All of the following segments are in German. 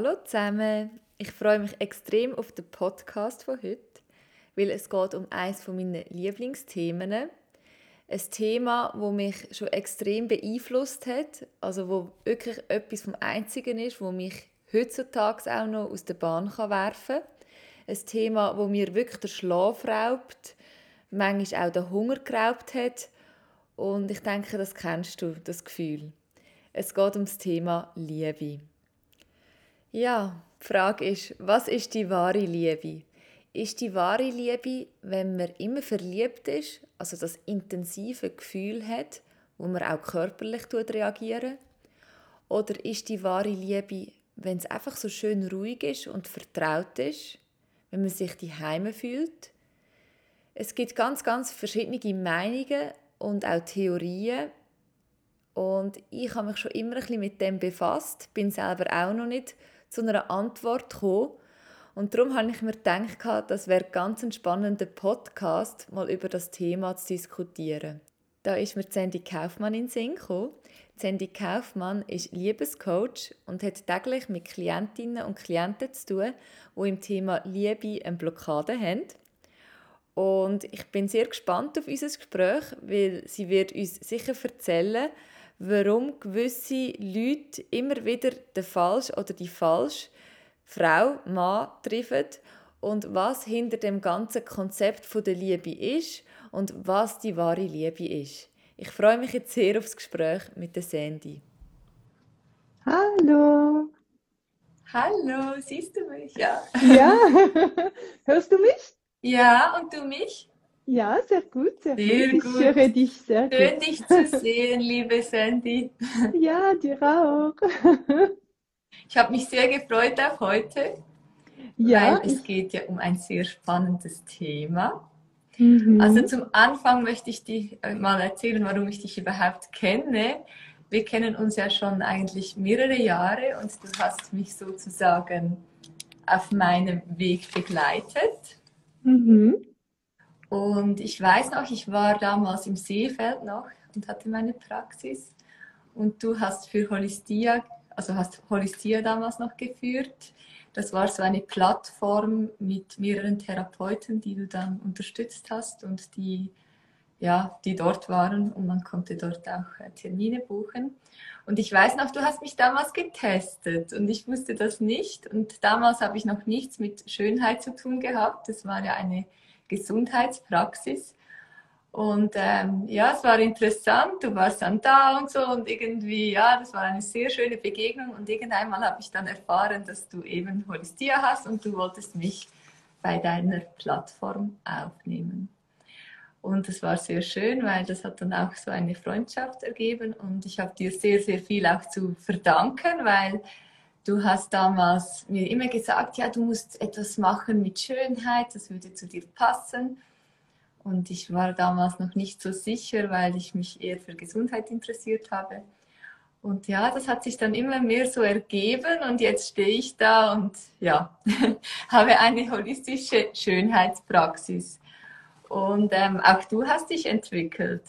Hallo zusammen, ich freue mich extrem auf den Podcast von heute, weil es geht um eines meiner Lieblingsthemen. Ein Thema, das mich schon extrem beeinflusst hat, also wo wirklich etwas vom Einzigen ist, wo mich heutzutage auch noch aus der Bahn werfen kann. Ein Thema, wo mir wirklich den Schlaf raubt, manchmal auch den Hunger geraubt hat und ich denke, das kennst du, das Gefühl. Es geht um das Thema Liebe. Ja, die Frage ist, was ist die wahre Liebe? Ist die wahre Liebe, wenn man immer verliebt ist, also das intensive Gefühl hat, wo man auch körperlich reagieren? Oder ist die wahre Liebe, wenn es einfach so schön ruhig ist und vertraut ist, wenn man sich die Heime fühlt? Es gibt ganz, ganz verschiedene Meinungen und auch Theorien. Und ich habe mich schon immer ein bisschen mit dem befasst, bin selber auch noch nicht zu einer Antwort gekommen. Und darum habe ich mir gedacht, das wäre ganz ein spannender Podcast, mal über das Thema zu diskutieren. Da ist mir Sandy Kaufmann in den Sinn gekommen. Sandy Kaufmann ist Liebescoach und hat täglich mit Klientinnen und Klienten zu tun, die im Thema Liebe eine Blockade haben. Und ich bin sehr gespannt auf unser Gespräch, weil sie wird uns sicher erzählen, warum gewisse Leute immer wieder den falsch oder die falsche Frau, Mann treffen und was hinter dem ganzen Konzept der Liebe ist und was die wahre Liebe ist. Ich freue mich jetzt sehr auf das Gespräch mit der Sandy. Hallo. Hallo, siehst du mich? Ja. Ja. Hörst du mich? Ja, und du mich? Ja, sehr gut, sehr, sehr gut. gut. Ich höre dich sehr Schön, gut. dich zu sehen, liebe Sandy. Ja, dir auch. Ich habe mich sehr gefreut auf heute, Ja, weil es geht ja um ein sehr spannendes Thema. mhm. Also zum Anfang möchte ich dir äh, mal erzählen, warum ich dich überhaupt kenne. Wir kennen uns ja schon eigentlich mehrere Jahre und du hast mich sozusagen auf meinem Weg begleitet. mhm. Und ich weiß noch, ich war damals im Seefeld noch und hatte meine Praxis. Und du hast für Holistia, also hast Holistia damals noch geführt. Das war so eine Plattform mit mehreren Therapeuten, die du dann unterstützt hast und die, ja, die dort waren und man konnte dort auch äh, Termine buchen. Und ich weiß noch, du hast mich damals getestet und ich wusste das nicht. Und damals habe ich noch nichts mit Schönheit zu tun gehabt. Das war ja eine Gesundheitspraxis. Und ähm, ja, es war interessant, du warst dann da und so und irgendwie, ja, das war eine sehr schöne Begegnung und irgendwann habe ich dann erfahren, dass du eben Holistia hast und du wolltest mich bei deiner Plattform aufnehmen. Und das war sehr schön, weil das hat dann auch so eine Freundschaft ergeben und ich habe dir sehr, sehr viel auch zu verdanken, weil du hast damals mir immer gesagt, ja, du musst etwas machen mit Schönheit, das würde zu dir passen. Und ich war damals noch nicht so sicher, weil ich mich eher für Gesundheit interessiert habe. Und ja, das hat sich dann immer mehr so ergeben und jetzt stehe ich da und ja, habe eine holistische Schönheitspraxis. Und ähm, auch du hast dich entwickelt.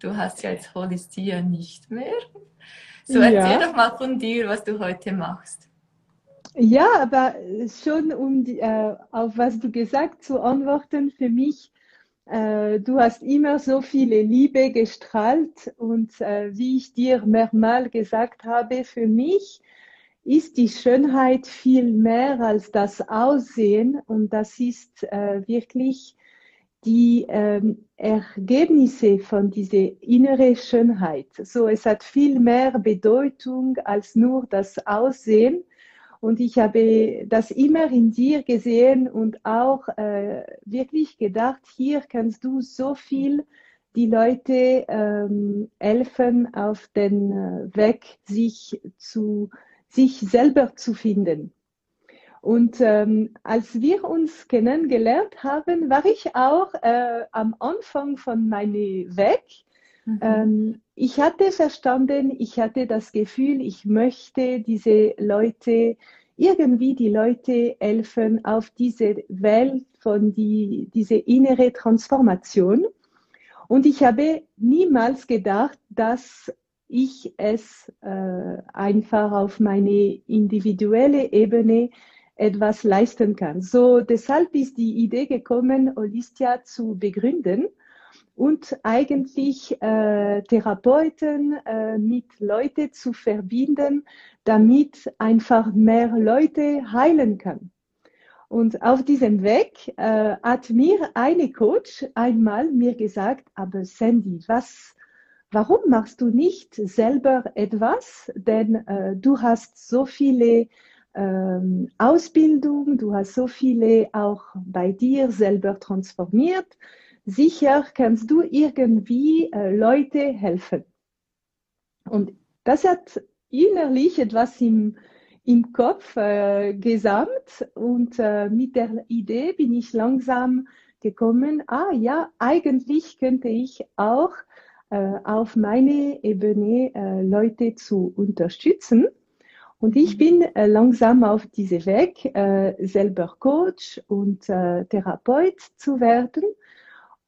Du hast ja jetzt Holistia nicht mehr. So erzähl Ja. doch mal von dir, was du heute machst. Ja, aber schon um die, äh, auf was du gesagt zu antworten, für mich, äh, du hast immer so viele Liebe gestrahlt und äh, wie ich dir mehrmals gesagt habe, für mich ist die Schönheit viel mehr als das Aussehen und das ist äh, wirklich die ähm, Ergebnisse von dieser inneren Schönheit. So, es hat viel mehr Bedeutung als nur das Aussehen. Und ich habe das immer in dir gesehen und auch äh, wirklich gedacht, hier kannst du so viel die Leute ähm, helfen, auf den äh, Weg sich zu sich selber zu finden. Und ähm, als wir uns kennengelernt haben, war ich auch äh, am Anfang von meinem Weg. Mhm. Ähm, ich hatte verstanden, ich hatte das Gefühl, ich möchte diese Leute, irgendwie die Leute helfen auf diese Welt von die, diese innere Transformation. Und ich habe niemals gedacht, dass ich es äh, einfach auf meine individuelle Ebene etwas leisten kann. So deshalb ist die Idee gekommen, Holistia zu begründen und eigentlich äh, Therapeuten äh, mit Leuten zu verbinden, damit einfach mehr Leute heilen kann. Und auf diesem Weg äh, hat mir eine Coach einmal mir gesagt, aber Sandy, was, warum machst du nicht selber etwas? Denn äh, du hast so viele ähm, Ausbildung, du hast so viele auch bei dir selber transformiert sicher kannst du irgendwie äh, Leute helfen. Und das hat innerlich etwas im, im Kopf äh, gesamt und äh, mit der Idee bin ich langsam gekommen, ah ja, eigentlich könnte ich auch äh, auf meine Ebene äh, Leute zu unterstützen. Und ich bin äh, langsam auf diesem Weg, äh, selber Coach und äh, Therapeut zu werden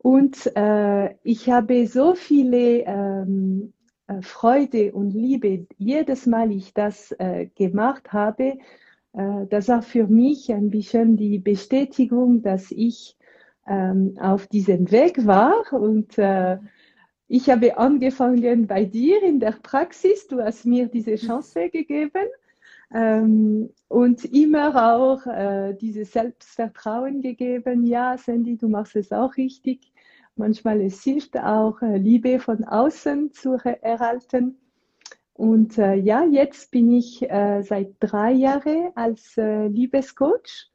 und äh, ich habe so viele ähm, äh, Freude und Liebe jedes Mal, ich das äh, gemacht habe. Das war für mich ein bisschen die Bestätigung, dass ich ähm, auf diesem Weg war und ich habe angefangen bei dir in der Praxis. Du hast mir diese Chance gegeben. Ähm, und immer auch äh, dieses Selbstvertrauen gegeben. Ja, Sandy, du machst es auch richtig. Manchmal es hilft auch, äh, Liebe von außen zu erhalten. Und äh, ja, jetzt bin ich äh, seit drei Jahren als äh, Liebescoach.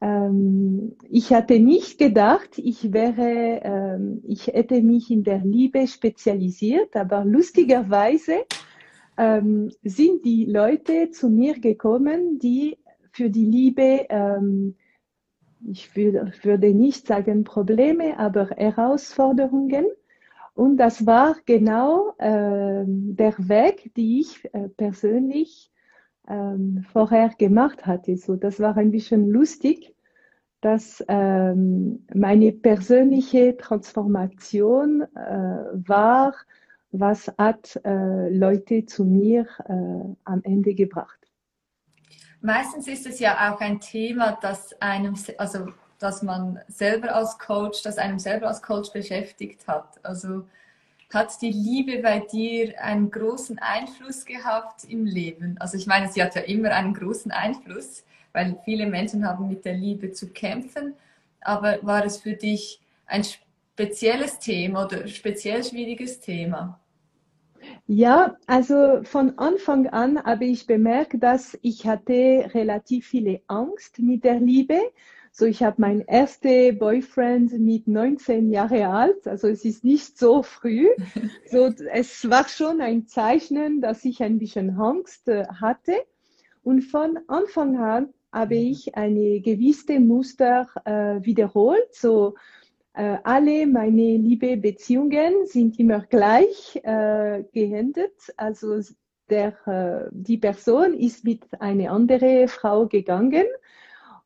Ähm, ich hatte nicht gedacht, ich wäre, ähm, ich hätte mich in der Liebe spezialisiert, aber lustigerweise ähm, sind die Leute zu mir gekommen, die für die Liebe ähm, ich würde nicht sagen Probleme, aber Herausforderungen. Und das war genau äh, der Weg, die ich äh, persönlich äh, vorher gemacht hatte. So, das war ein bisschen lustig, dass ähm, meine persönliche Transformation äh, war, was hat äh, Leute zu mir äh, am Ende gebracht. Meistens ist es ja auch ein Thema, das einem, also dass man selber als Coach, das einem selber als Coach beschäftigt hat. Also hat die Liebe bei dir einen großen Einfluss gehabt im Leben? Also ich meine, sie hat ja immer einen großen Einfluss, weil viele Menschen haben mit der Liebe zu kämpfen. Aber war es für dich ein spezielles Thema oder speziell schwieriges Thema? Ja, also von Anfang an habe ich bemerkt, dass ich hatte relativ viele Angst mit der Liebe. So, ich habe meinen ersten Boyfriend mit 19 Jahre alt. Also es ist nicht so früh. So, es war schon ein Zeichen, dass ich ein bisschen Angst äh, hatte. Und von Anfang an habe ich eine gewisse Muster äh, wiederholt. So, alle meine liebe Beziehungen sind immer gleich äh, geendet. Also der, äh, die Person ist mit einer anderen Frau gegangen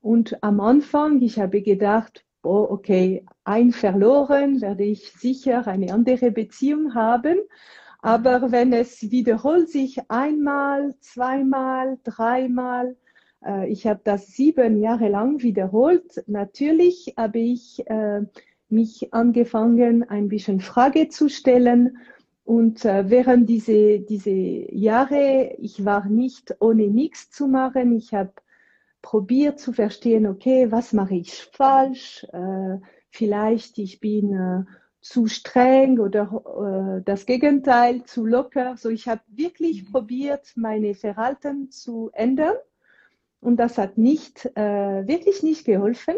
und am Anfang, ich habe gedacht, oh, okay, ein verloren, werde ich sicher eine andere Beziehung haben. Aber wenn es wiederholt sich einmal, zweimal, dreimal, äh, ich habe das sieben Jahre lang wiederholt. Natürlich habe ich äh, mich angefangen, ein bisschen Frage zu stellen. Und äh, während diese, diese Jahre, ich war nicht ohne nichts zu machen. Ich habe probiert zu verstehen, okay, was mache ich falsch? Äh, vielleicht ich bin äh, zu streng oder äh, das Gegenteil, zu locker. So, ich habe wirklich mhm. probiert, meine Verhalten zu ändern. Und das hat nicht, äh, wirklich nicht geholfen.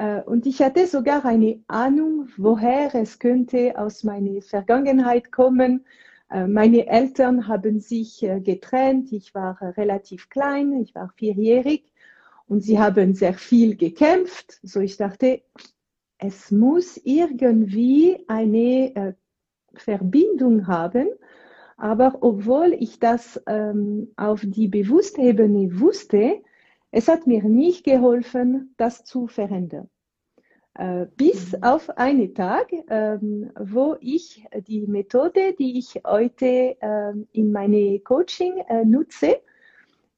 Äh, und ich hatte sogar eine Ahnung, woher es könnte aus meiner Vergangenheit kommen. Äh, meine Eltern haben sich äh, getrennt. Ich war relativ klein, ich war vierjährig und sie haben sehr viel gekämpft. So ich dachte, es muss irgendwie eine Verbindung haben. Aber obwohl ich das ähm, auf die Bewusstebene wusste, es hat mir nicht geholfen, das zu verändern. Äh, bis auf einen Tag, ähm, wo ich die Methode, die ich heute ähm, in meine Coaching äh, nutze,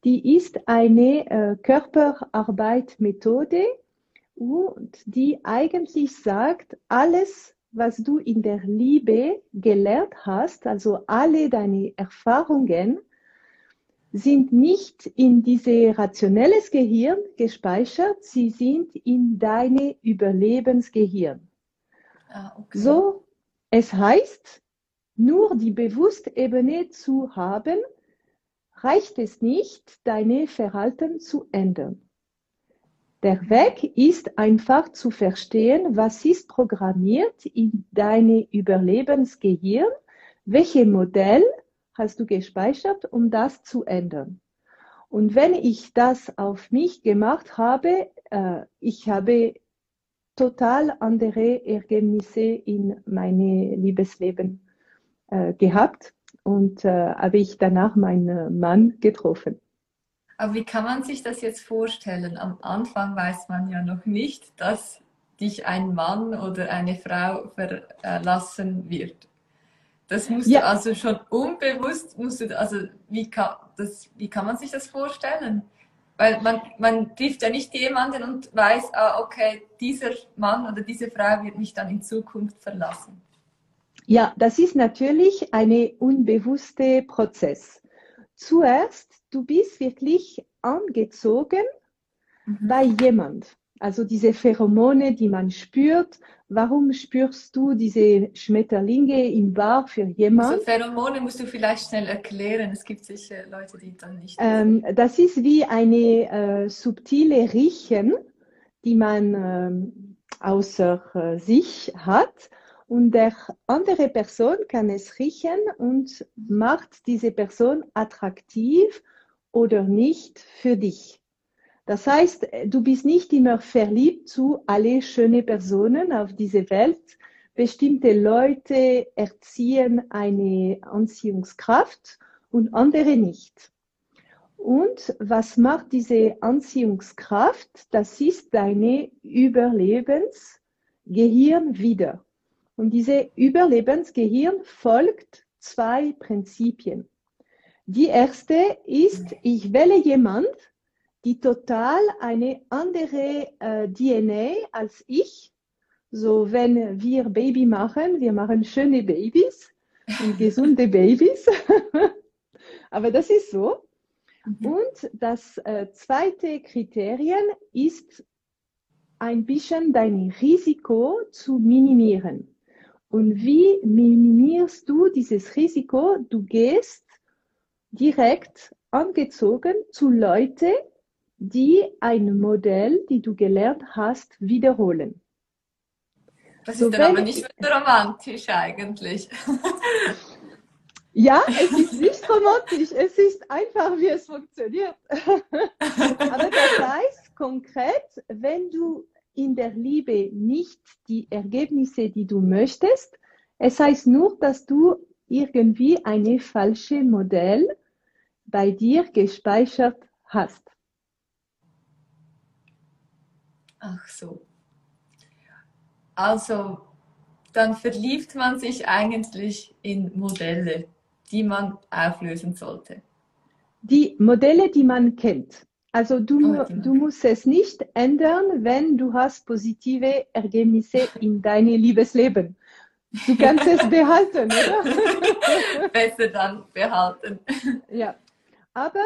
die ist eine äh, Körperarbeit-Methode und die eigentlich sagt, alles, was du in der Liebe gelernt hast, also alle deine Erfahrungen, sind nicht in diese rationelles Gehirn gespeichert, sie sind in deine Überlebensgehirn. Ah, okay. So, es heißt, nur die Bewusstebene zu haben, reicht es nicht, deine Verhalten zu ändern. Der Weg ist einfach zu verstehen, was ist programmiert in deine Überlebensgehirn, welche Modell hast du gespeichert, um das zu ändern. Und wenn ich das auf mich gemacht habe, äh, ich habe total andere Ergebnisse in meine Liebesleben äh, gehabt und äh, habe ich danach meinen Mann getroffen. Aber wie kann man sich das jetzt vorstellen? Am Anfang weiß man ja noch nicht, dass dich ein Mann oder eine Frau verlassen wird. Das musst ja. du also schon unbewusst, musst du, also wie kann, das, wie kann man sich das vorstellen? Weil man, man trifft ja nicht jemanden und weiß, ah, okay, dieser Mann oder diese Frau wird mich dann in Zukunft verlassen. Ja, das ist natürlich ein unbewusster Prozess. Zuerst, du bist wirklich angezogen mhm. bei jemand. Also diese Pheromone, die man spürt. Warum spürst du diese Schmetterlinge im Bar für jemanden? Also Pheromone musst du vielleicht schnell erklären. Es gibt sicher Leute, die dann nicht. Ähm, das ist wie eine äh, subtile Riechen, die man ähm, außer äh, sich hat. Und der andere Person kann es riechen und macht diese Person attraktiv oder nicht für dich. Das heißt, du bist nicht immer verliebt zu alle schöne Personen auf dieser Welt. Bestimmte Leute erziehen eine Anziehungskraft und andere nicht. Und was macht diese Anziehungskraft? Das ist deine Überlebensgehirn wieder. Und diese Überlebensgehirn folgt zwei Prinzipien. Die erste ist, ich wähle jemand, die total eine andere äh, DNA als ich. So, wenn wir Baby machen, wir machen schöne Babys und gesunde Babys. Aber das ist so. Mhm. Und das äh, zweite Kriterium ist ein bisschen dein Risiko zu minimieren. Und wie minimierst du dieses Risiko? Du gehst direkt angezogen zu Leuten, die ein Modell, die du gelernt hast, wiederholen. Das so ist dann aber nicht romantisch eigentlich. Ja, es ist nicht romantisch, es ist einfach, wie es funktioniert. Aber das heißt konkret, wenn du in der Liebe nicht die Ergebnisse, die du möchtest, es heißt nur, dass du irgendwie ein falsches Modell bei dir gespeichert hast. Ach so. Also, dann verliebt man sich eigentlich in Modelle, die man auflösen sollte. Die Modelle, die man kennt. Also du, oh, du musst es nicht ändern, wenn du hast positive Ergebnisse in deinem Liebesleben. Du kannst es behalten, oder? Besser dann behalten. Ja, aber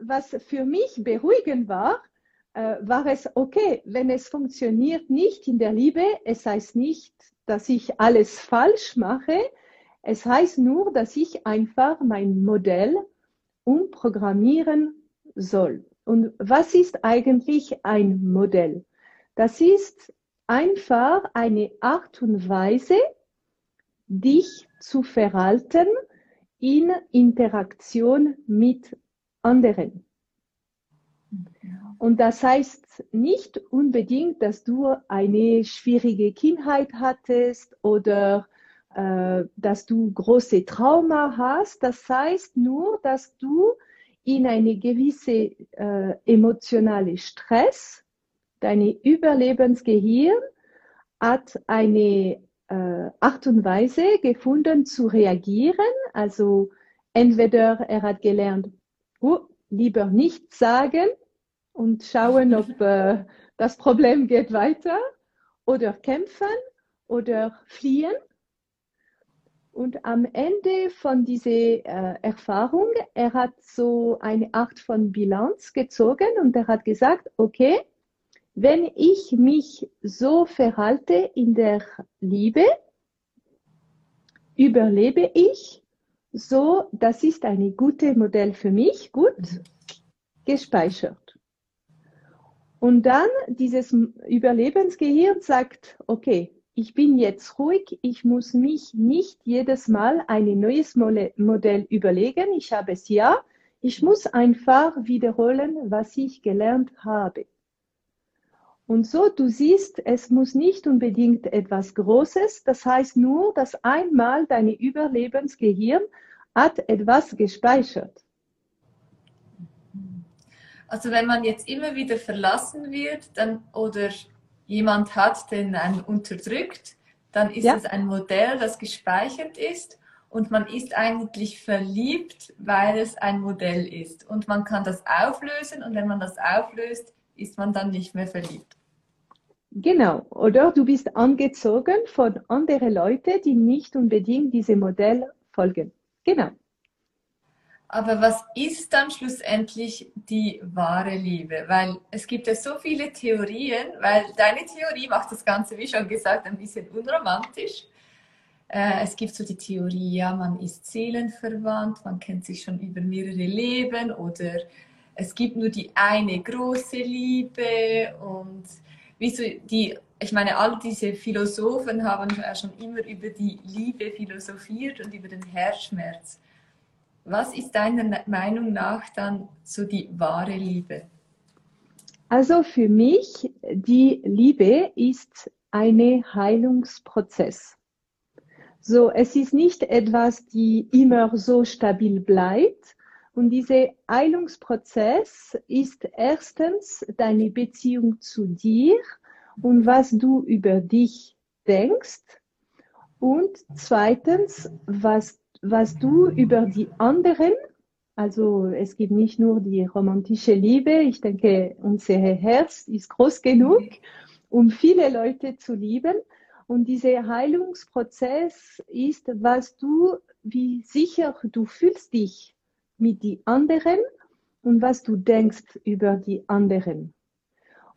was für mich beruhigend war, äh, war es okay, wenn es funktioniert nicht in der Liebe. Es heißt nicht, dass ich alles falsch mache. Es heißt nur, dass ich einfach mein Modell umprogrammieren soll. Und was ist eigentlich ein Modell? Das ist einfach eine Art und Weise, dich zu verhalten in Interaktion mit anderen. Und das heißt nicht unbedingt, dass du eine schwierige Kindheit hattest oder äh, dass du große Trauma hast. Das heißt nur, dass du in eine gewisse äh, emotionale Stress, deine Überlebensgehirn hat eine äh, Art und Weise gefunden zu reagieren. Also entweder er hat gelernt, oh, lieber nichts sagen und schauen, ob äh, das Problem geht weiter oder kämpfen oder fliehen. Und am Ende von dieser äh, Erfahrung, er hat so eine Art von Bilanz gezogen und er hat gesagt, okay, wenn ich mich so verhalte in der Liebe, überlebe ich so, das ist ein gutes Modell für mich, gut. Gespeichert. Und dann dieses Überlebensgehirn sagt, okay, ich bin jetzt ruhig, ich muss mich nicht jedes Mal ein neues Modell überlegen, ich habe es ja, ich muss einfach wiederholen, was ich gelernt habe. Und so, du siehst, es muss nicht unbedingt etwas Großes, das heißt nur, dass einmal dein Überlebensgehirn hat etwas gespeichert. Also wenn man jetzt immer wieder verlassen wird dann, oder jemand hat, den einen unterdrückt, dann ist ja. es ein Modell, das gespeichert ist und man ist eigentlich verliebt, weil es ein Modell ist. Und man kann das auflösen und wenn man das auflöst, ist man dann nicht mehr verliebt. Genau, oder du bist angezogen von anderen Leuten, die nicht unbedingt diesem Modell folgen. Genau. Aber was ist dann schlussendlich die wahre Liebe? Weil es gibt ja so viele Theorien, weil deine Theorie macht das Ganze, wie schon gesagt, ein bisschen unromantisch. Äh, es gibt so die Theorie, ja, man ist seelenverwandt, man kennt sich schon über mehrere Leben oder es gibt nur die eine große Liebe und wie so die, ich meine, all diese Philosophen haben schon immer über die Liebe philosophiert und über den Herzschmerz. Was ist deiner Meinung nach dann so die wahre Liebe? Also für mich, die Liebe ist ein Heilungsprozess. So, es ist nicht etwas, die immer so stabil bleibt, und dieser Heilungsprozess ist erstens deine Beziehung zu dir und was du über dich denkst. Und zweitens, was, was du über die anderen, also es gibt nicht nur die romantische Liebe, ich denke, unser Herz ist groß genug, um viele Leute zu lieben. Und dieser Heilungsprozess ist, was du, wie sicher du fühlst dich mit die anderen und was du denkst über die anderen.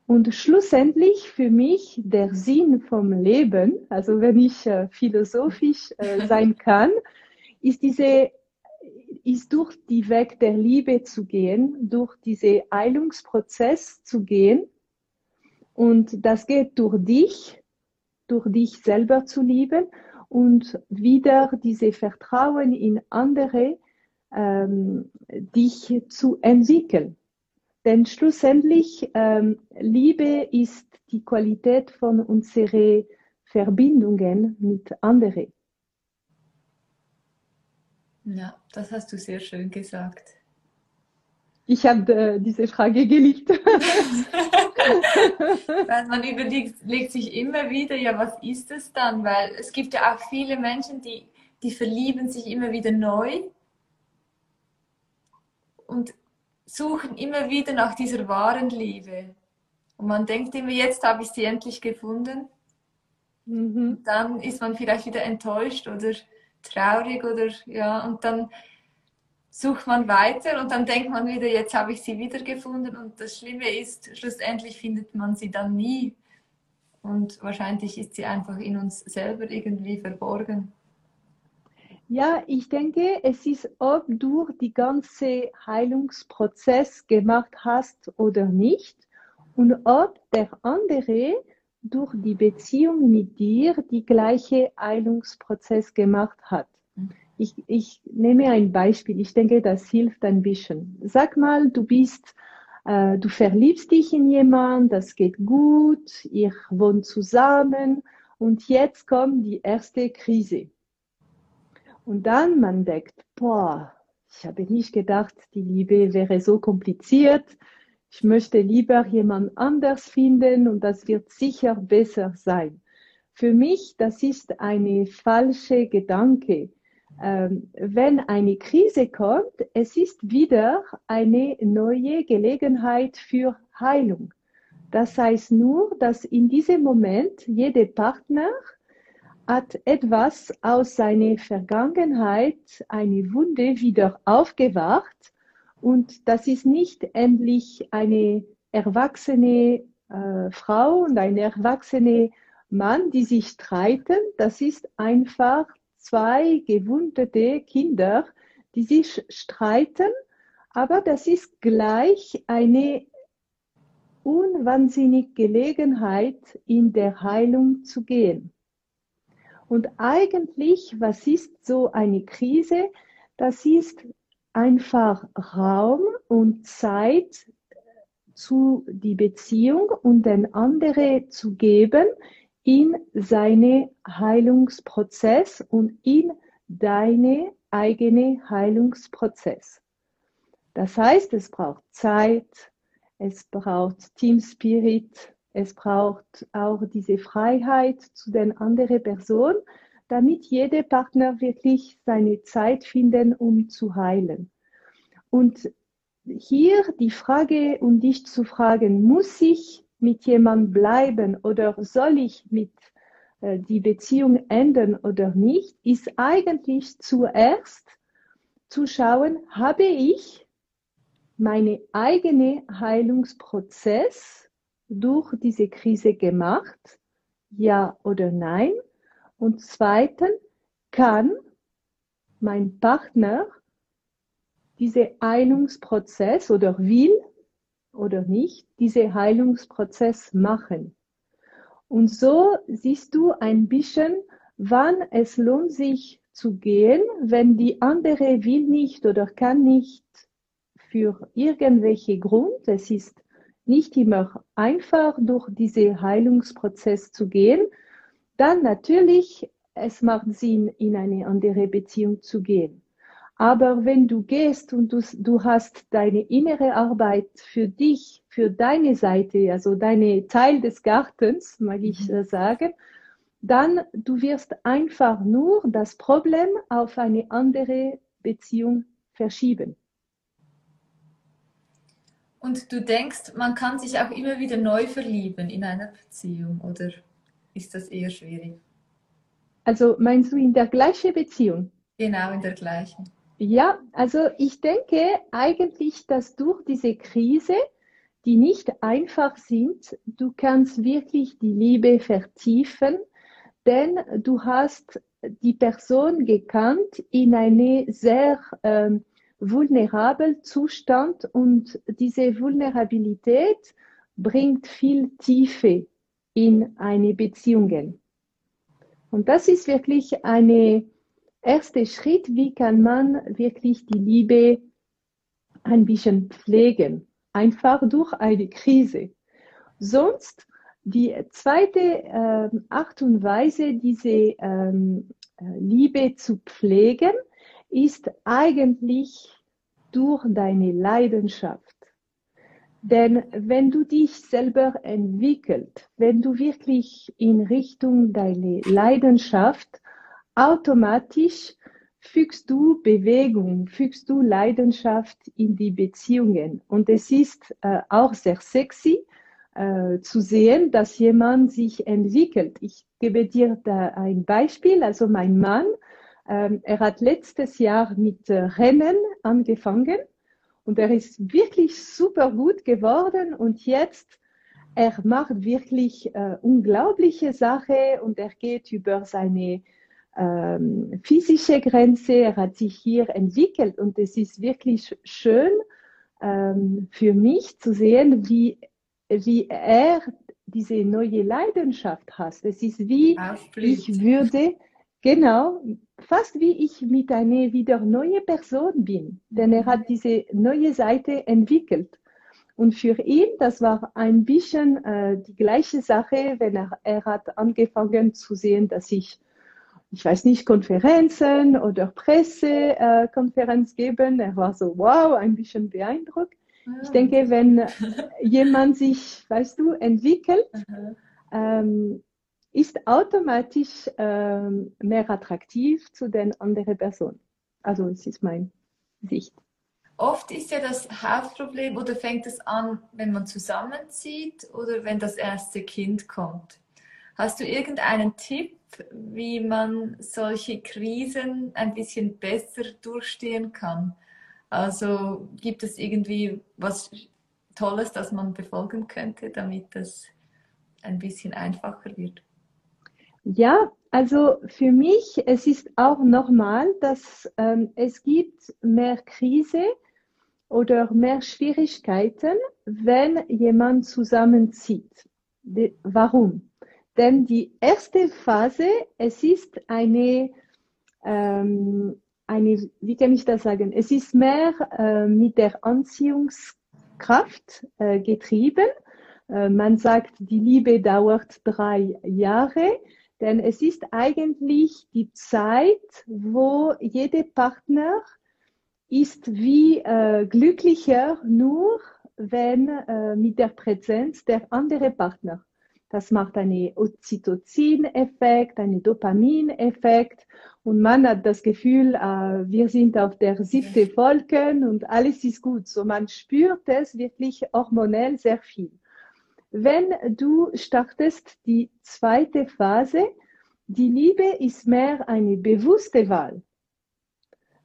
Und schlussendlich für mich der Sinn vom Leben, also wenn ich äh, philosophisch äh, sein kann, ist diese ist durch die Weg der Liebe zu gehen, durch diesen Heilungsprozess zu gehen. Und das geht durch dich, durch dich selber zu lieben und wieder diese Vertrauen in andere ähm, dich zu entwickeln. Denn schlussendlich, ähm, Liebe ist die Qualität von unseren Verbindungen mit anderen. Ja, das hast du sehr schön gesagt. Ich habe äh, diese Frage geliebt. Man überlegt sich immer wieder, ja, was ist es dann? Weil es gibt ja auch viele Menschen, die, die verlieben sich immer wieder neu und suchen immer wieder nach dieser wahren Liebe. Und man denkt immer, jetzt habe ich sie endlich gefunden. Mhm. Dann ist man vielleicht wieder enttäuscht oder traurig oder ja, und dann sucht man weiter und dann denkt man wieder, jetzt habe ich sie wieder gefunden und das Schlimme ist, schlussendlich findet man sie dann nie. Und wahrscheinlich ist sie einfach in uns selber irgendwie verborgen. Ja, ich denke, es ist, ob du die ganze Heilungsprozess gemacht hast oder nicht und ob der andere durch die Beziehung mit dir die gleiche Heilungsprozess gemacht hat. Ich, ich nehme ein Beispiel. Ich denke, das hilft ein bisschen. Sag mal, du bist, äh, du verliebst dich in jemanden, das geht gut, ihr wohnt zusammen und jetzt kommt die erste Krise. Und dann man denkt, boah, ich habe nicht gedacht, die Liebe wäre so kompliziert. Ich möchte lieber jemand anders finden und das wird sicher besser sein. für mich, das ist eine falsche Gedanke. Ähm, wenn eine Krise kommt, es ist wieder eine neue Gelegenheit für Heilung. Das heißt nur, dass in diesem Moment jeder Partner hat etwas aus seiner Vergangenheit, eine Wunde wieder aufgewacht und das ist nicht endlich eine erwachsene äh, Frau und ein erwachsener Mann, die sich streiten. Das ist einfach zwei gewundete Kinder, die sich streiten, aber das ist gleich eine unwahnsinnige Gelegenheit, in der Heilung zu gehen. Und eigentlich, was ist so eine Krise? Das ist einfach Raum und Zeit zu die Beziehung und den anderen zu geben in seine Heilungsprozess und in deine eigene Heilungsprozess. Das heißt, es braucht Zeit, es braucht Team Spirit, es braucht auch diese Freiheit zu den anderen Personen, damit jeder Partner wirklich seine Zeit finden, um zu heilen. Und hier die Frage, um dich zu fragen, muss ich mit jemandem bleiben oder soll ich mit äh, die Beziehung ändern oder nicht, ist eigentlich zuerst zu schauen, habe ich meine eigene Heilungsprozess durch diese Krise gemacht, ja oder nein? Und zweitens, kann mein Partner diese Heilungsprozess oder will oder nicht diese Heilungsprozess machen. Und so siehst du ein bisschen, wann es lohnt sich zu gehen, wenn die andere will nicht oder kann nicht für irgendwelche Grund. Es ist nicht immer einfach, durch diesen Heilungsprozess zu gehen. Dann natürlich, es macht Sinn, in eine andere Beziehung zu gehen. Aber wenn du gehst und du, du hast deine innere Arbeit für dich, für deine Seite, also deine Teil des Gartens, mag ich mhm. sagen, dann du wirst einfach nur das Problem auf eine andere Beziehung verschieben. Und du denkst, man kann sich auch immer wieder neu verlieben in einer Beziehung, oder ist das eher schwierig? Also meinst du in der gleichen Beziehung? Genau, in der gleichen. Ja, also ich denke eigentlich, dass durch diese Krise, die nicht einfach sind, du kannst wirklich die Liebe vertiefen, denn du hast die Person gekannt in eine sehr ähm, vulnerabel Zustand und diese Vulnerabilität bringt viel Tiefe in eine Beziehung. Und das ist wirklich eine erste Schritt, wie kann man wirklich die Liebe ein bisschen pflegen, einfach durch eine Krise. Sonst die zweite äh, Art und Weise, diese ähm, äh, Liebe zu pflegen, ist eigentlich durch deine Leidenschaft. Denn wenn du dich selber entwickelt, wenn du wirklich in Richtung deiner Leidenschaft automatisch fügst du Bewegung, fügst du Leidenschaft in die Beziehungen. Und es ist äh, auch sehr sexy äh, zu sehen, dass jemand sich entwickelt. Ich gebe dir da ein Beispiel. Also mein Mann, ähm, er hat letztes Jahr mit äh, Rennen angefangen und er ist wirklich super gut geworden und jetzt er macht wirklich äh, unglaubliche Sachen und er geht über seine ähm, physische Grenze, er hat sich hier entwickelt und es ist wirklich schön ähm, für mich zu sehen, wie, wie er diese neue Leidenschaft hat. Es ist wie Aufblüht. ich würde, genau, fast wie ich mit einer wieder neue Person bin, denn er hat diese neue Seite entwickelt. Und für ihn, das war ein bisschen äh, die gleiche Sache, wenn er, er hat angefangen zu sehen, dass ich ich weiß nicht, Konferenzen oder Pressekonferenz geben. Er war so, wow, ein bisschen beeindruckt. Ich ah. denke, wenn jemand sich, weißt du, entwickelt, ähm, ist automatisch ähm, mehr attraktiv zu den anderen Personen. Also es ist meine Sicht. Oft ist ja das Hauptproblem oder fängt es an, wenn man zusammenzieht oder wenn das erste Kind kommt. Hast du irgendeinen Tipp, wie man solche Krisen ein bisschen besser durchstehen kann? Also gibt es irgendwie was Tolles, das man befolgen könnte, damit das ein bisschen einfacher wird? Ja, also für mich, es ist auch normal, dass ähm, es gibt mehr Krise oder mehr Schwierigkeiten, wenn jemand zusammenzieht. De, warum? Denn die erste Phase, es ist eine, ähm, eine, wie kann ich das sagen? Es ist mehr äh, mit der Anziehungskraft äh, getrieben. Äh, man sagt, die Liebe dauert drei Jahre, denn es ist eigentlich die Zeit, wo jeder Partner ist wie äh, glücklicher nur, wenn äh, mit der Präsenz der andere Partner das macht einen Oxytocin-Effekt, einen Dopamin-Effekt und man hat das Gefühl, äh, wir sind auf der siebten Wolken und alles ist gut. So man spürt es wirklich hormonell sehr viel. Wenn du startest die zweite Phase, die Liebe ist mehr eine bewusste Wahl,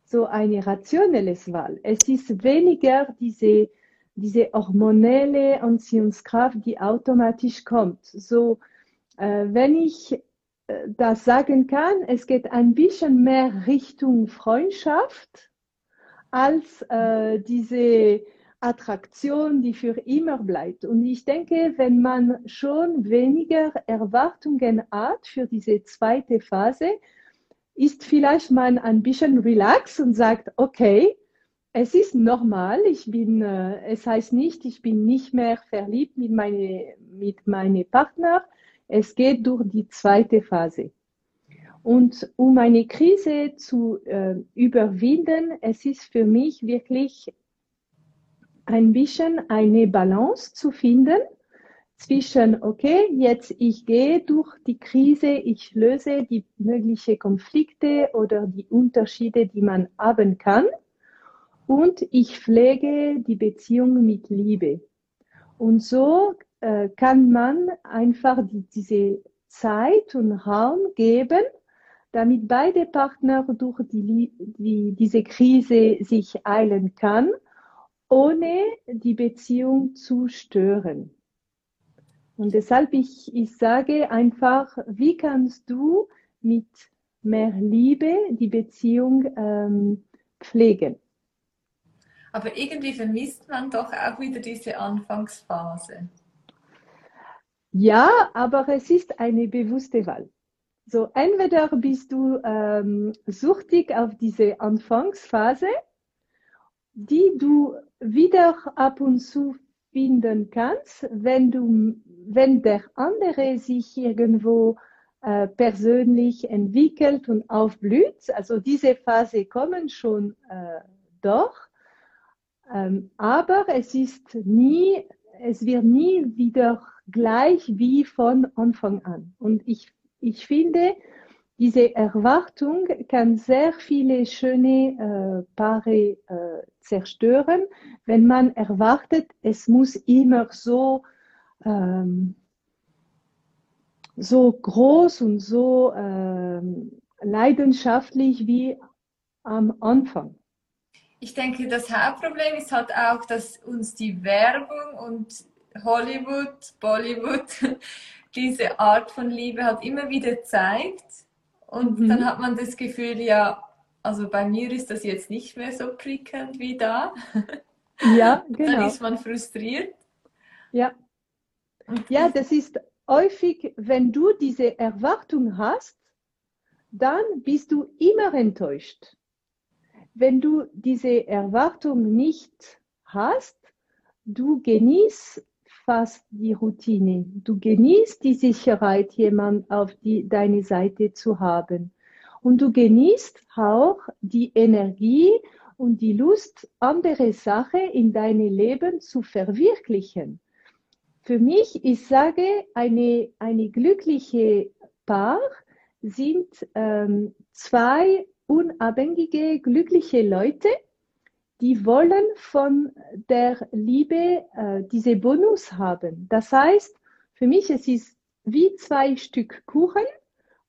so eine rationelle Wahl. Es ist weniger diese diese hormonelle Anziehungskraft, die automatisch kommt. So, äh, wenn ich äh, das sagen kann, es geht ein bisschen mehr Richtung Freundschaft als äh, diese Attraktion, die für immer bleibt. Und ich denke, wenn man schon weniger Erwartungen hat für diese zweite Phase, ist vielleicht man ein bisschen relaxed und sagt, okay, es ist normal. Ich bin, äh, es heißt nicht, ich bin nicht mehr verliebt mit meine, mit meinem Partner. Es geht durch die zweite Phase. Und um eine Krise zu äh, überwinden, es ist für mich wirklich ein bisschen eine Balance zu finden zwischen, okay, jetzt ich gehe durch die Krise, ich löse die möglichen Konflikte oder die Unterschiede, die man haben kann und ich pflege die Beziehung mit Liebe. Und so äh, kann man einfach die, diese Zeit und Raum geben, damit beide Partner durch die, die, diese Krise sich eilen kann, ohne die Beziehung zu stören. Und deshalb ich, ich sage einfach, wie kannst du mit mehr Liebe die Beziehung ähm, pflegen? Aber irgendwie vermisst man doch auch wieder diese Anfangsphase. Ja, aber es ist eine bewusste Wahl. So, entweder bist du ähm, suchtig auf diese Anfangsphase, die du wieder ab und zu finden kannst, wenn du, wenn der andere sich irgendwo äh, persönlich entwickelt und aufblüht. Also diese Phase kommen schon äh, doch. Ähm, aber es ist nie, es wird nie wieder gleich wie von Anfang an. Und ich, ich finde, diese Erwartung kann sehr viele schöne äh, Paare äh, zerstören, wenn man erwartet, es muss immer so, ähm, so groß und so ähm, leidenschaftlich wie am Anfang ich denke, das Hauptproblem ist halt auch, dass uns die Werbung und Hollywood, Bollywood diese Art von Liebe halt immer wieder zeigt. Und mhm. dann hat man das Gefühl, ja, also bei mir ist das jetzt nicht mehr so prickelnd wie da. Ja, genau. dann ist man frustriert. Ja. Ja, das ist häufig, wenn du diese Erwartung hast, dann bist du immer enttäuscht wenn du diese Erwartung nicht hast, du genießt fast die Routine. Du genießt die Sicherheit, jemand auf die, deine Seite zu haben. Und du genießt auch die Energie und die Lust, andere Sachen in deinem Leben zu verwirklichen. Für mich, ich sage, eine, eine glückliche Paar sind ähm, zwei unabhängige, glückliche Leute, die wollen von der Liebe äh, diese Bonus haben. Das heißt, für mich es ist wie zwei Stück Kuchen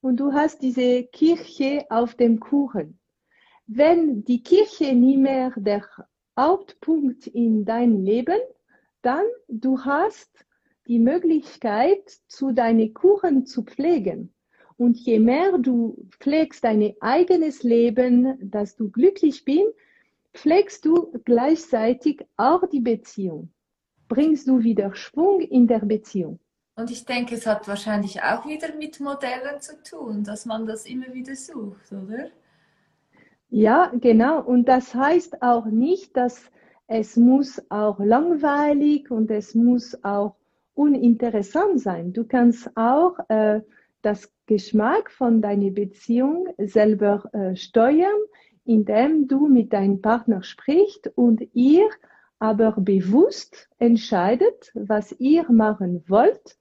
und du hast diese Kirche auf dem Kuchen. Wenn die Kirche nie mehr der Hauptpunkt in dein Leben, dann du hast die Möglichkeit, zu deine Kuchen zu pflegen. Und je mehr du pflegst dein eigenes Leben, dass du glücklich bist, pflegst du gleichzeitig auch die Beziehung. Bringst du wieder Schwung in der Beziehung. Und ich denke, es hat wahrscheinlich auch wieder mit Modellen zu tun, dass man das immer wieder sucht, oder? Ja, genau. Und das heißt auch nicht, dass es muss auch langweilig und es muss auch uninteressant sein. Du kannst auch äh, das Geschmack von deiner Beziehung selber äh, steuern, indem du mit deinem Partner sprichst und ihr aber bewusst entscheidet, was ihr machen wollt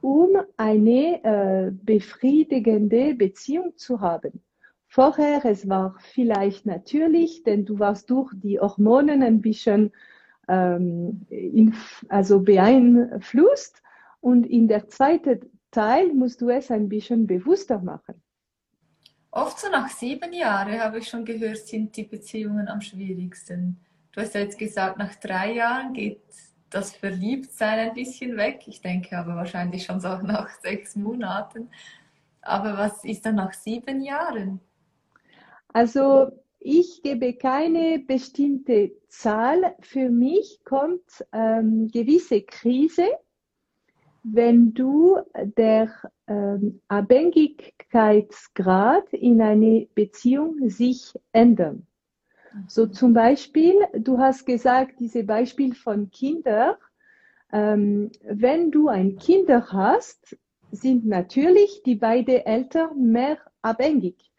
um eine äh, befriedigende Beziehung zu haben. Vorher, es war vielleicht natürlich, denn du warst durch die Hormonen ein bisschen ähm, in, also beeinflusst und in der zweiten Teil musst du es ein bisschen bewusster machen. Oft so nach sieben Jahren, habe ich schon gehört, sind die Beziehungen am schwierigsten. Du hast ja jetzt gesagt, nach drei Jahren geht das Verliebtsein ein bisschen weg. Ich denke aber wahrscheinlich schon so nach sechs Monaten. Aber was ist dann nach sieben Jahren? Also ich gebe keine bestimmte Zahl. Für mich kommt ähm, gewisse Krise, wenn du der Abhängigkeitsgrad in einer Beziehung sich ändert. So zum Beispiel, du hast gesagt, diese Beispiel von Kindern. Ähm, wenn du ein Kinder hast, sind natürlich die beiden Eltern mehr abhängig.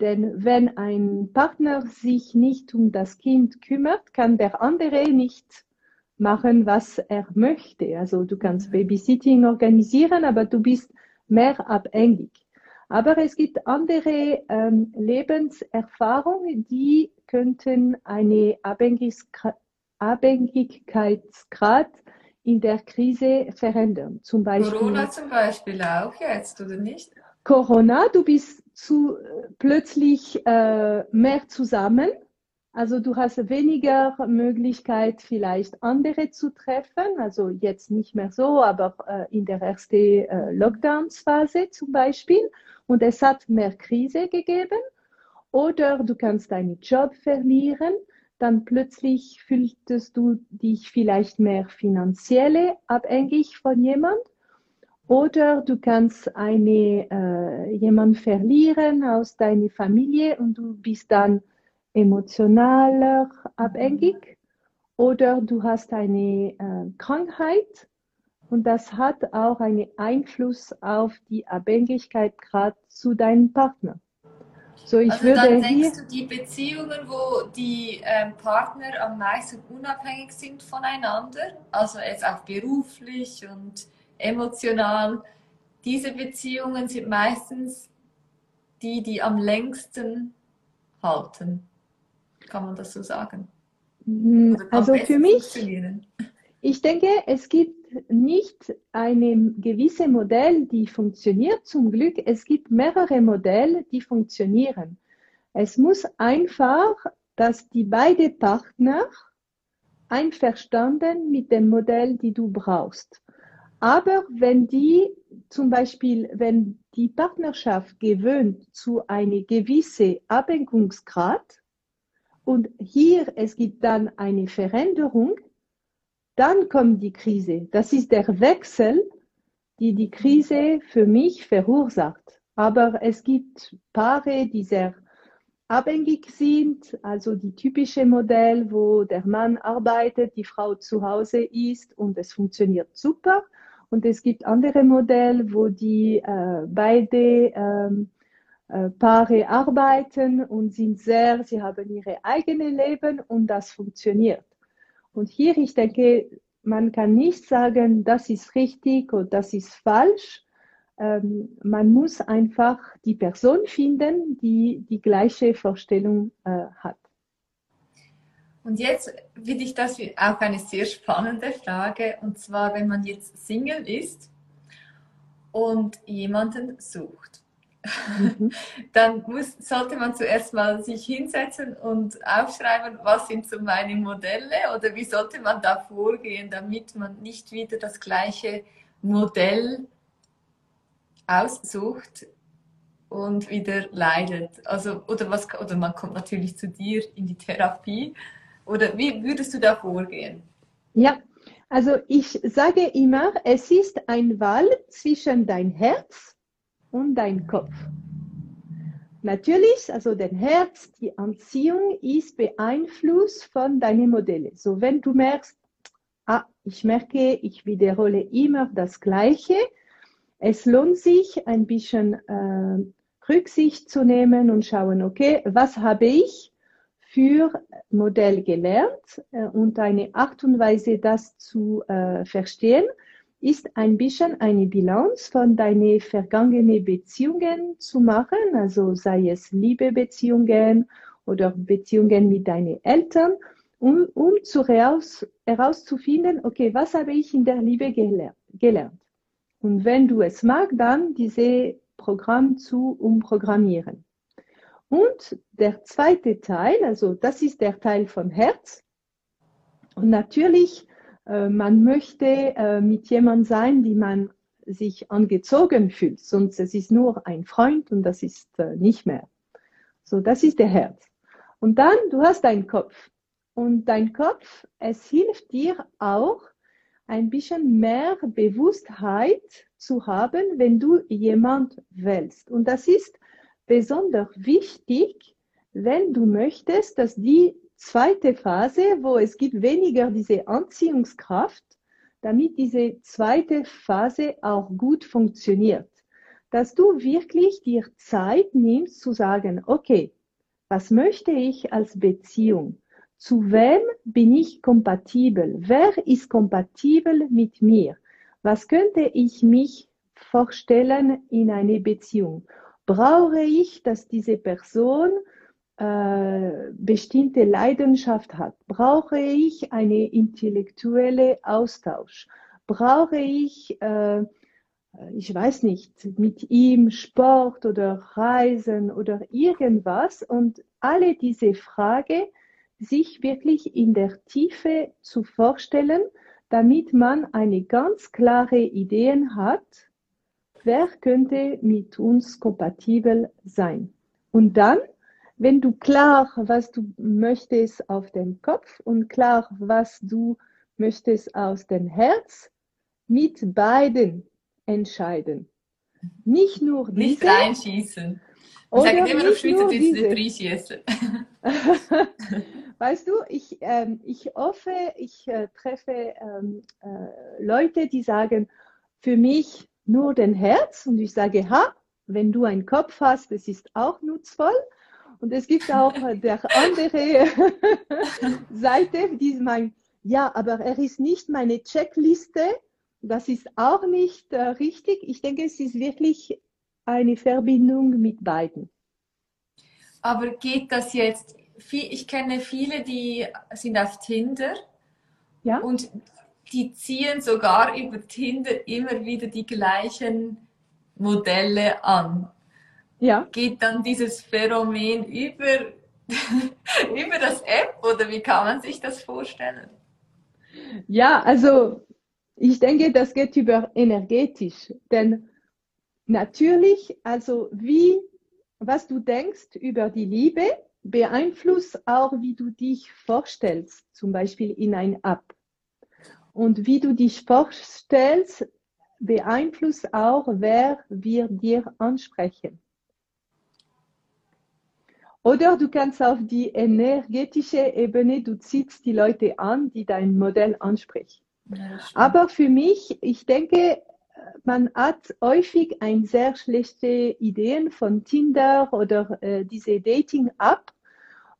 Denn wenn ein Partner sich nicht um das Kind kümmert, kann der andere nicht machen, was er möchte. Also du kannst Babysitting organisieren, aber du bist mehr abhängig. Aber es gibt andere ähm, Lebenserfahrungen, die könnten eine Abhängigkeitsgrad in der Krise verändern. Zum Beispiel, Corona zum Beispiel auch jetzt, oder nicht? Corona, du bist zu, plötzlich äh, mehr zusammen. Also du hast weniger Möglichkeit, vielleicht andere zu treffen. Also jetzt nicht mehr so, aber äh, in der ersten äh, Lockdowns-Phase zum Beispiel und es hat mehr Krise gegeben. Oder du kannst deinen Job verlieren, dann plötzlich fühltest du dich vielleicht mehr finanziell abhängig von jemand. Oder du kannst eine, äh, jemand verlieren aus deiner Familie und du bist dann emotionaler abhängig. Oder du hast eine äh, Krankheit und das hat auch einen Einfluss auf die Abhängigkeit gerade zu deinem Partner. So, ich also würde dann denkst du, die Beziehungen, wo die ähm, Partner am meisten unabhängig sind voneinander, also jetzt auch beruflich und emotional, diese Beziehungen sind meistens die, die am längsten halten. Kann man das so sagen? Hm, also für mich, ich denke, es gibt nicht ein gewisses Modell, die funktioniert. Zum Glück, es gibt mehrere Modelle, die funktionieren. Es muss einfach, dass die beiden Partner einverstanden mit dem Modell, die du brauchst. Aber wenn die zum Beispiel, wenn die Partnerschaft gewöhnt zu einem gewissen Abhängungsgrad und hier es gibt dann eine Veränderung, dann kommt die Krise. Das ist der Wechsel, die die Krise für mich verursacht. Aber es gibt Paare, die sehr abhängig sind, also die typische Modell, wo der Mann arbeitet, die Frau zu Hause ist und es funktioniert super. Und es gibt andere Modelle, wo die äh, beide ähm, äh, Paare arbeiten und sind sehr, sie haben ihre eigene Leben und das funktioniert. Und hier, ich denke, man kann nicht sagen, das ist richtig oder das ist falsch. ähm, man muss einfach die Person finden, die die gleiche Vorstellung äh, hat. Und jetzt finde ich das auch eine sehr spannende Frage. Und zwar, wenn man jetzt Single ist und jemanden sucht. Mhm. Dann muss, sollte man zuerst mal sich hinsetzen und aufschreiben, was sind so meine Modelle oder wie sollte man da vorgehen, damit man nicht wieder das gleiche Modell aussucht und wieder leidet. Also, oder, was, oder man kommt natürlich zu dir in die Therapie. Oder wie würdest du da vorgehen? Ja, also ich sage immer, es ist ein Wahl zwischen dein Herz und dein Kopf. Natürlich, also dein Herz, die Anziehung ist beeinflusst von deinen Modellen. So, wenn du merkst, ah, ich merke, ich wiederhole immer das Gleiche, es lohnt sich, ein bisschen äh, Rücksicht zu nehmen und schauen, okay, was habe ich für Modell gelernt äh, und eine Art und Weise, das zu äh, verstehen, ist ein bisschen eine Bilanz von deinen vergangenen Beziehungen zu machen, also sei es Liebebeziehungen oder Beziehungen mit deinen Eltern, um, um zu heraus, herauszufinden, okay, was habe ich in der Liebe gelernt? Und wenn du es magst, dann diese Programm zu umprogrammieren. Und der zweite Teil, also das ist der Teil vom Herz. Und natürlich man möchte äh, mit jemand sein, wie man sich angezogen fühlt, sonst es ist nur ein Freund und das ist äh, nicht mehr. So, das ist der Herz. Und dann, du hast deinen Kopf. Und dein Kopf, es hilft dir auch, ein bisschen mehr Bewusstheit zu haben, wenn du jemand wählst. Und das ist besonders wichtig, wenn du möchtest, dass die zweite Phase, wo es gibt weniger diese Anziehungskraft, damit diese zweite Phase auch gut funktioniert. Dass du wirklich dir Zeit nimmst zu sagen, okay, was möchte ich als Beziehung? Zu wem bin ich kompatibel? Wer ist kompatibel mit mir? Was könnte ich mich vorstellen in eine Beziehung? Brauche ich, dass diese Person äh, bestimmte Leidenschaft hat, brauche ich eine intellektuelle Austausch, brauche ich, äh, ich weiß nicht, mit ihm Sport oder Reisen oder irgendwas und alle diese Fragen sich wirklich in der Tiefe zu vorstellen, damit man eine ganz klare Idee hat, wer könnte mit uns kompatibel sein. Und dann wenn du klar, was du möchtest auf dem Kopf und klar, was du möchtest aus dem Herz, mit beiden entscheiden. Nicht nur diese. Nicht reinschießen. Ich sage immer auf Schweizerdeutsch nicht reinschießen. weißt du, ich, ähm, ich hoffe, ich äh, treffe ähm, äh, Leute, die sagen, für mich nur den Herz und ich sage, ha, wenn du einen Kopf hast, das ist auch nutzvoll. Und es gibt auch der andere Seite, die meint, ja, aber er ist nicht meine Checkliste. Das ist auch nicht äh, richtig. Ich denke, es ist wirklich eine Verbindung mit beiden. Aber geht das jetzt? Ich kenne viele, die sind auf Tinder ja? und die ziehen sogar über Tinder immer wieder die gleichen Modelle an ja. geht dann dieses Phänomen über, über das App oder wie kann man sich das vorstellen? Ja, also ich denke, das geht über energetisch, denn natürlich, also wie, was du denkst über die Liebe, beeinflusst auch, wie du dich vorstellst, zum Beispiel in ein App. Und wie du dich vorstellst, beeinflusst auch, wer wir dir ansprechen. Oder du kannst auf die energetische Ebene, du ziehst die Leute an, die dein Modell ansprechen. Ja, Aber für mich, ich denke, man hat häufig ein sehr schlechte Ideen von Tinder oder äh, diese Dating-App.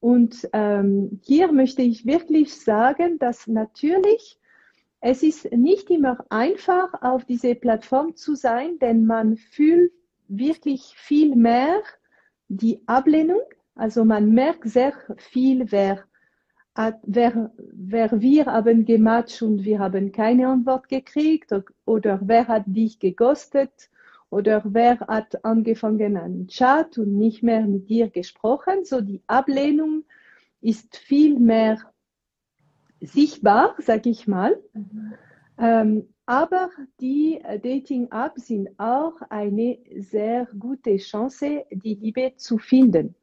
Und ähm, hier möchte ich wirklich sagen, dass natürlich es ist nicht immer einfach, auf diese Plattform zu sein, denn man fühlt wirklich viel mehr die Ablehnung. Also man merkt sehr viel, wer, wer, wer wir haben gematcht und wir haben keine Antwort gekriegt oder wer hat dich geghostet oder wer hat angefangen einen Chat und nicht mehr mit dir gesprochen. So die Ablehnung ist viel mehr sichtbar, sag ich mal. Mhm. Ähm, aber die Dating-Apps sind auch eine sehr gute Chance, die Liebe zu finden.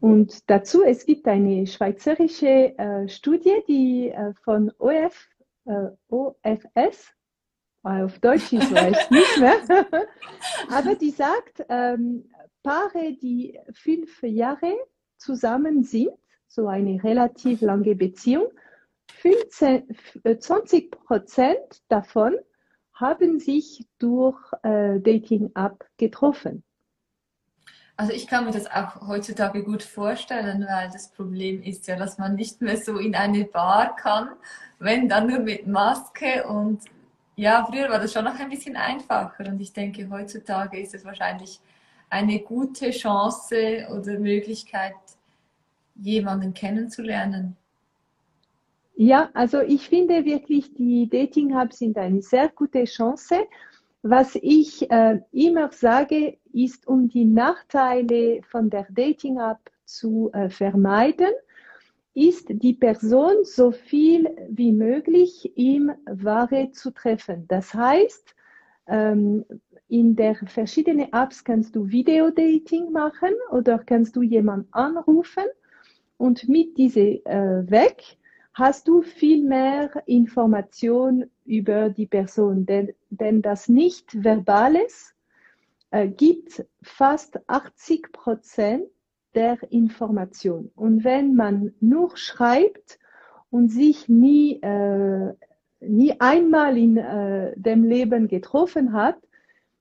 Und dazu, es gibt eine schweizerische äh, Studie, die äh, von OF, äh, OFS, auf Deutsch ist weiß nicht mehr, aber die sagt, ähm, Paare, die fünf Jahre zusammen sind, so eine relativ lange Beziehung, 15, 20 äh, Prozent davon haben sich durch äh, Dating-App getroffen. Also ich kann mir das auch heutzutage gut vorstellen, weil das Problem ist ja, dass man nicht mehr so in eine Bar kann, wenn dann nur mit Maske und ja, früher war das schon noch ein bisschen einfacher und ich denke, heutzutage ist es wahrscheinlich eine gute Chance oder Möglichkeit, jemanden kennenzulernen. Ja, also ich finde wirklich, die Dating-Apps sind eine sehr gute Chance. Was ich äh, immer sage, ist, um die Nachteile von der Dating-App zu äh, vermeiden, ist die Person so viel wie möglich im Wahre zu treffen. Das heißt, ähm, in der verschiedenen Apps kannst du Videodating machen oder kannst du jemanden anrufen und mit diese äh, weg hast du viel mehr Information über die Person, denn, denn das Nicht-Verbales äh, gibt fast 80 Prozent der Information. Und wenn man nur schreibt und sich nie, äh, nie einmal in äh, dem Leben getroffen hat,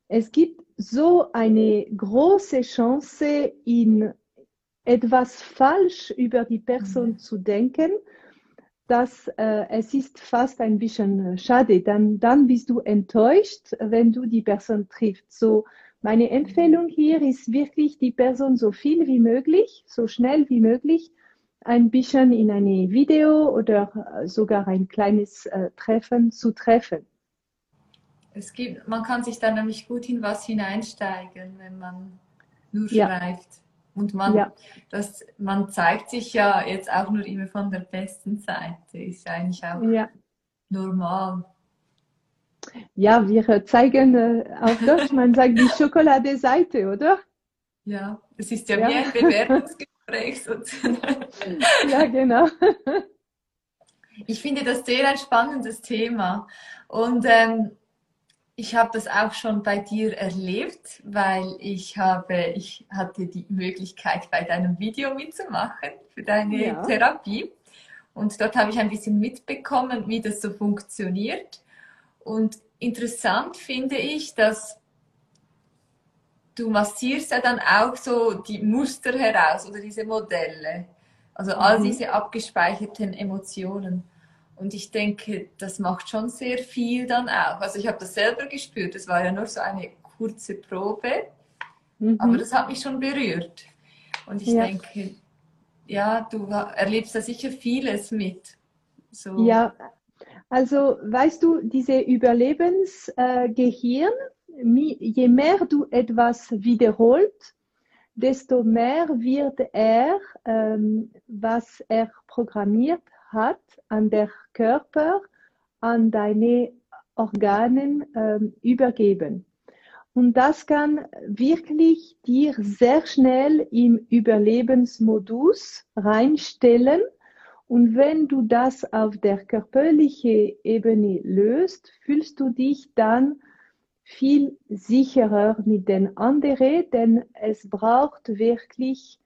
es gibt so eine große Chance, in etwas falsch über die Person mhm. zu denken, dass äh, es ist fast ein bisschen schade. Dann, dann bist du enttäuscht, wenn du die Person triffst. So, meine Empfehlung hier ist wirklich, die Person so viel wie möglich, so schnell wie möglich, ein bisschen in eine Video oder äh, sogar ein kleines äh, Treffen zu treffen. Es gibt, man kann sich da nämlich gut in was hineinsteigen, wenn man nur ja. schreibt. Und man, ja. das, man zeigt sich ja jetzt auch nur immer von der besten Seite. Ist eigentlich auch ja. normal. Ja, wir zeigen äh, auf Deutsch, man sagt die Schokoladeseite, oder? Ja, es ist ja, ja. wie ein Bewerbungsgespräch sozusagen. Ja, genau. Ich finde das sehr ein spannendes Thema. Und ähm, ich habe das auch schon bei dir erlebt, weil ich habe, ich hatte die Möglichkeit, bei deinem Video mitzumachen für deine ja. Therapie. Und dort habe ich ein bisschen mitbekommen, wie das so funktioniert. Und interessant finde ich, dass du massierst ja dann auch so die Muster heraus oder diese Modelle. Also all mhm. diese abgespeicherten Emotionen. Und ich denke, das macht schon sehr viel dann auch. Also ich habe das selber gespürt. Es war ja nur so eine kurze Probe, mhm. aber das hat mich schon berührt. Und ich ja. denke, ja, du erlebst da sicher vieles mit. So. Ja, also weißt du, diese Überlebensgehirn, je mehr du etwas wiederholt, desto mehr wird er, ähm, was er programmiert hat, an der Körper, an deine Organen ähm, übergeben. Und das kann wirklich dir sehr schnell im Überlebensmodus reinstellen. Und wenn du das auf der körperlichen Ebene löst, fühlst du dich dann viel sicherer mit den anderen, denn es braucht wirklich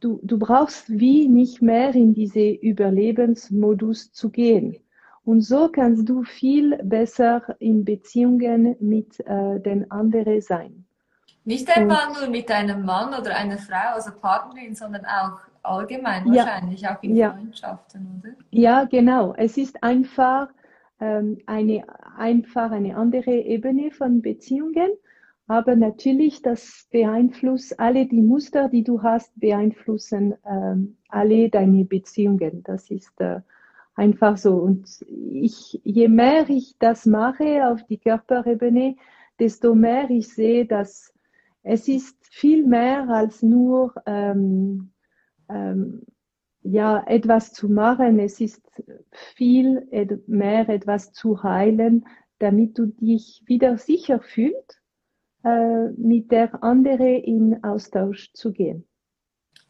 du, du brauchst wie nicht mehr in diese Überlebensmodus zu gehen. Und so kannst du viel besser in Beziehungen mit äh, den anderen sein. Nicht einmal nur mit einem Mann oder einer Frau, also Partnerin, sondern auch allgemein ja, wahrscheinlich, auch in ja, Freundschaften, oder? Ja, genau. Es ist einfach ähm, eine einfach eine andere Ebene von Beziehungen. Aber natürlich, das beeinflusst alle die Muster, die du hast, beeinflussen ähm, alle deine Beziehungen. Das ist äh, einfach so. Und ich, je mehr ich das mache auf die Körperebene, desto mehr ich sehe, dass es ist viel mehr als nur ähm, ähm, ja, etwas zu machen. Es ist viel mehr etwas zu heilen, damit du dich wieder sicher fühlst äh, mit der anderen in Austausch zu gehen.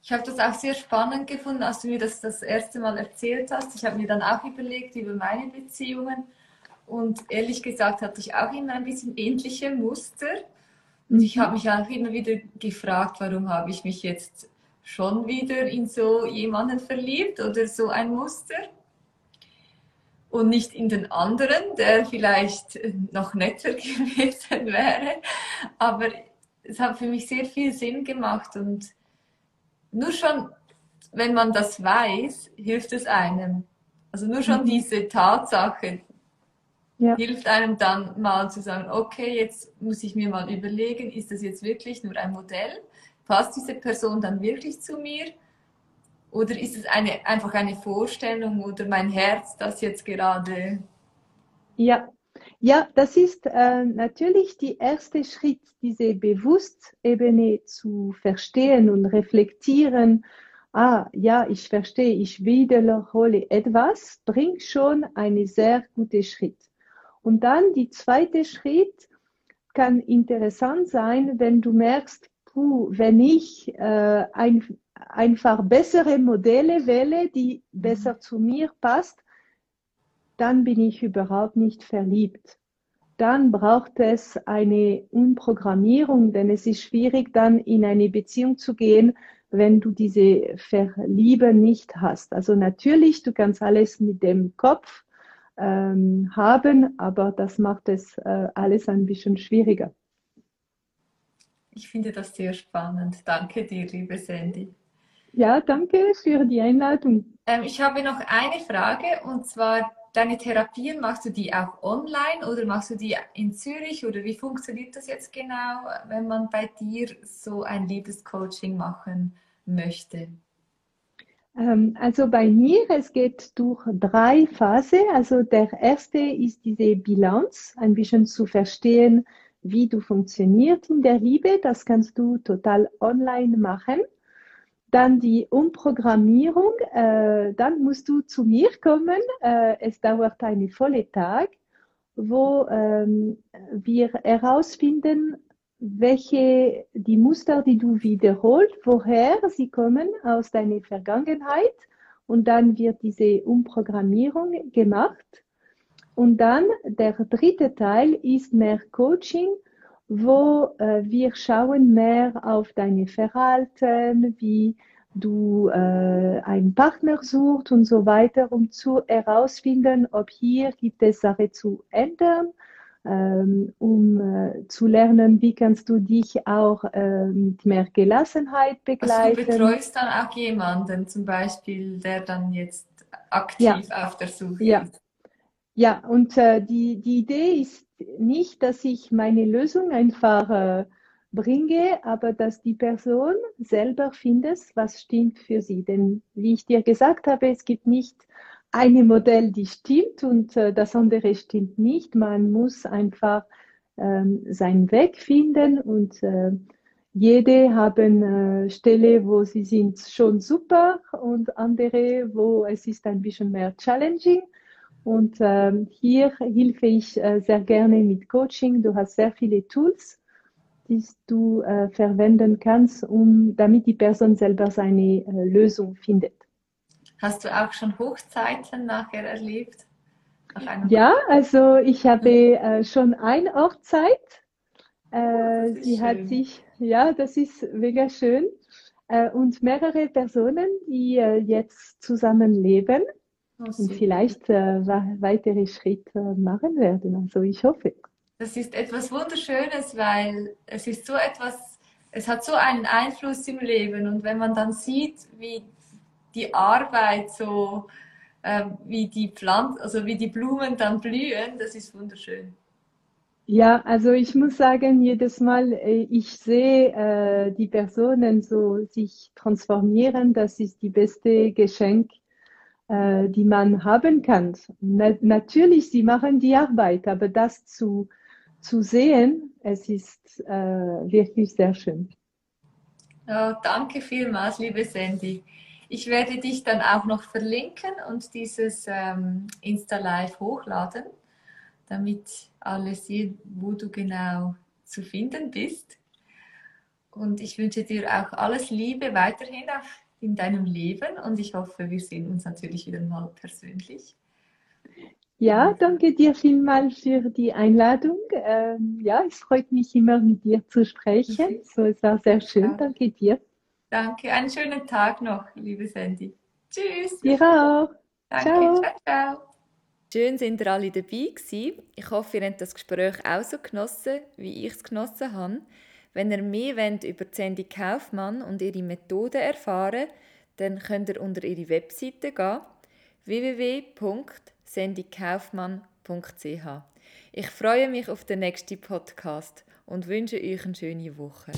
Ich habe das auch sehr spannend gefunden, als du mir das das erste Mal erzählt hast. Ich habe mir dann auch überlegt über meine Beziehungen und ehrlich gesagt hatte ich auch immer ein bisschen ähnliche Muster. Und ich habe mich auch immer wieder gefragt, warum habe ich mich jetzt schon wieder in so jemanden verliebt oder so ein Muster und nicht in den anderen, der vielleicht noch netter gewesen wäre. Aber es hat für mich sehr viel Sinn gemacht und nur schon, wenn man das weiß, hilft es einem. Also nur schon mhm. diese Tatsache ja. hilft einem dann mal zu sagen, okay, jetzt muss ich mir mal überlegen, ist das jetzt wirklich nur ein Modell? Passt diese Person dann wirklich zu mir? Oder ist es eine, einfach eine Vorstellung oder mein Herz, das jetzt gerade. Ja, ja das ist äh, natürlich der erste Schritt, diese Bewusstebene zu verstehen und reflektieren. Ah, ja, ich verstehe, ich wiederhole etwas, bringt schon einen sehr guten Schritt. Und dann die zweite Schritt kann interessant sein, wenn du merkst, puh, wenn ich äh, ein, einfach bessere Modelle wähle, die mhm. besser zu mir passt, dann bin ich überhaupt nicht verliebt. Dann braucht es eine Umprogrammierung, denn es ist schwierig, dann in eine Beziehung zu gehen, wenn du diese Verliebe nicht hast. Also natürlich, du kannst alles mit dem Kopf ähm, haben, aber das macht es äh, alles ein bisschen schwieriger. Ich finde das sehr spannend. Danke dir, liebe Sandy. Ja, danke für die Einladung. Ähm, ich habe noch eine Frage und zwar, deine Therapien, machst du die auch online oder machst du die in Zürich oder wie funktioniert das jetzt genau, wenn man bei dir so ein Liebescoaching machen möchte? Ähm, also bei mir, es geht durch drei Phasen. Also der erste ist diese Bilanz, ein bisschen zu verstehen, wie du funktionierst in der Liebe. Das kannst du total online machen. Dann die Umprogrammierung, äh, dann musst du zu mir kommen. Äh, es dauert einen vollen Tag, wo ähm, wir herausfinden, welche die Muster, die du wiederholst, woher sie kommen aus deiner Vergangenheit. Und dann wird diese Umprogrammierung gemacht. Und dann der dritte Teil ist mehr Coaching wo äh, wir schauen mehr auf deine Verhalten, wie du äh, einen Partner suchst und so weiter, um zu herausfinden, ob hier gibt es Sachen zu ändern, ähm, um äh, zu lernen, wie kannst du dich auch äh, mit mehr Gelassenheit begleiten. Also du betreust dann auch jemanden, zum Beispiel, der dann jetzt aktiv ja. auf der Suche ja. ist. Ja, und äh, die, die Idee ist nicht, dass ich meine Lösung einfach äh, bringe, aber dass die Person selber findet, was stimmt für sie. Denn wie ich dir gesagt habe, es gibt nicht eine Modell, die stimmt und äh, das andere stimmt nicht. Man muss einfach ähm, seinen Weg finden und äh, jede haben äh, Stelle, wo sie sind schon super und andere, wo es ist ein bisschen mehr challenging. Und ähm, hier hilfe ich äh, sehr gerne mit Coaching. Du hast sehr viele Tools, die du äh, verwenden kannst, um, damit die Person selber seine äh, Lösung findet. Hast du auch schon Hochzeiten nachher erlebt? Ja, also ich habe äh, schon eine Hochzeit. Äh, sie schön. hat sich, ja, das ist mega schön. Äh, und mehrere Personen, die äh, jetzt zusammenleben und vielleicht äh, weitere Schritte machen werden. Also ich hoffe. Das ist etwas Wunderschönes, weil es ist so etwas, es hat so einen Einfluss im Leben und wenn man dann sieht, wie die Arbeit so äh, wie die Pflanzen, also wie die Blumen dann blühen. Das ist wunderschön. Ja, also ich muss sagen, jedes Mal, äh, ich sehe äh, die Personen so sich transformieren, das ist die beste Geschenk, äh, die man haben kann. Na natürlich, sie machen die Arbeit, aber das zu, zu sehen, es ist äh, wirklich sehr schön. Oh, danke vielmals, liebe Sandy. Ich werde dich dann auch noch verlinken und dieses ähm, Insta-Live hochladen, damit alle sehen, wo du genau zu finden bist. Und ich wünsche dir auch alles Liebe weiterhin in deinem Leben und ich hoffe, wir sehen uns natürlich wieder mal persönlich. Ja, danke dir vielmals für die Einladung. Ähm, ja, es freut mich immer mit dir zu sprechen. So, es war sehr schön. Danke dir. Danke, einen schönen Tag noch, liebe Sandy. Tschüss. Dir auch. Danke, ciao, ciao. ciao. Schön sind ihr alle dabei gewesen. Ich hoffe, ihr habt das Gespräch auch so genossen, wie ich es genossen habe. Wenn ihr mehr wollt über Sandy Kaufmann und ihre Methoden erfahren dann könnt ihr unter ihre Webseite gehen www.sandykaufmann.ch. Ich freue mich auf den nächsten Podcast und wünsche euch eine schöne Woche.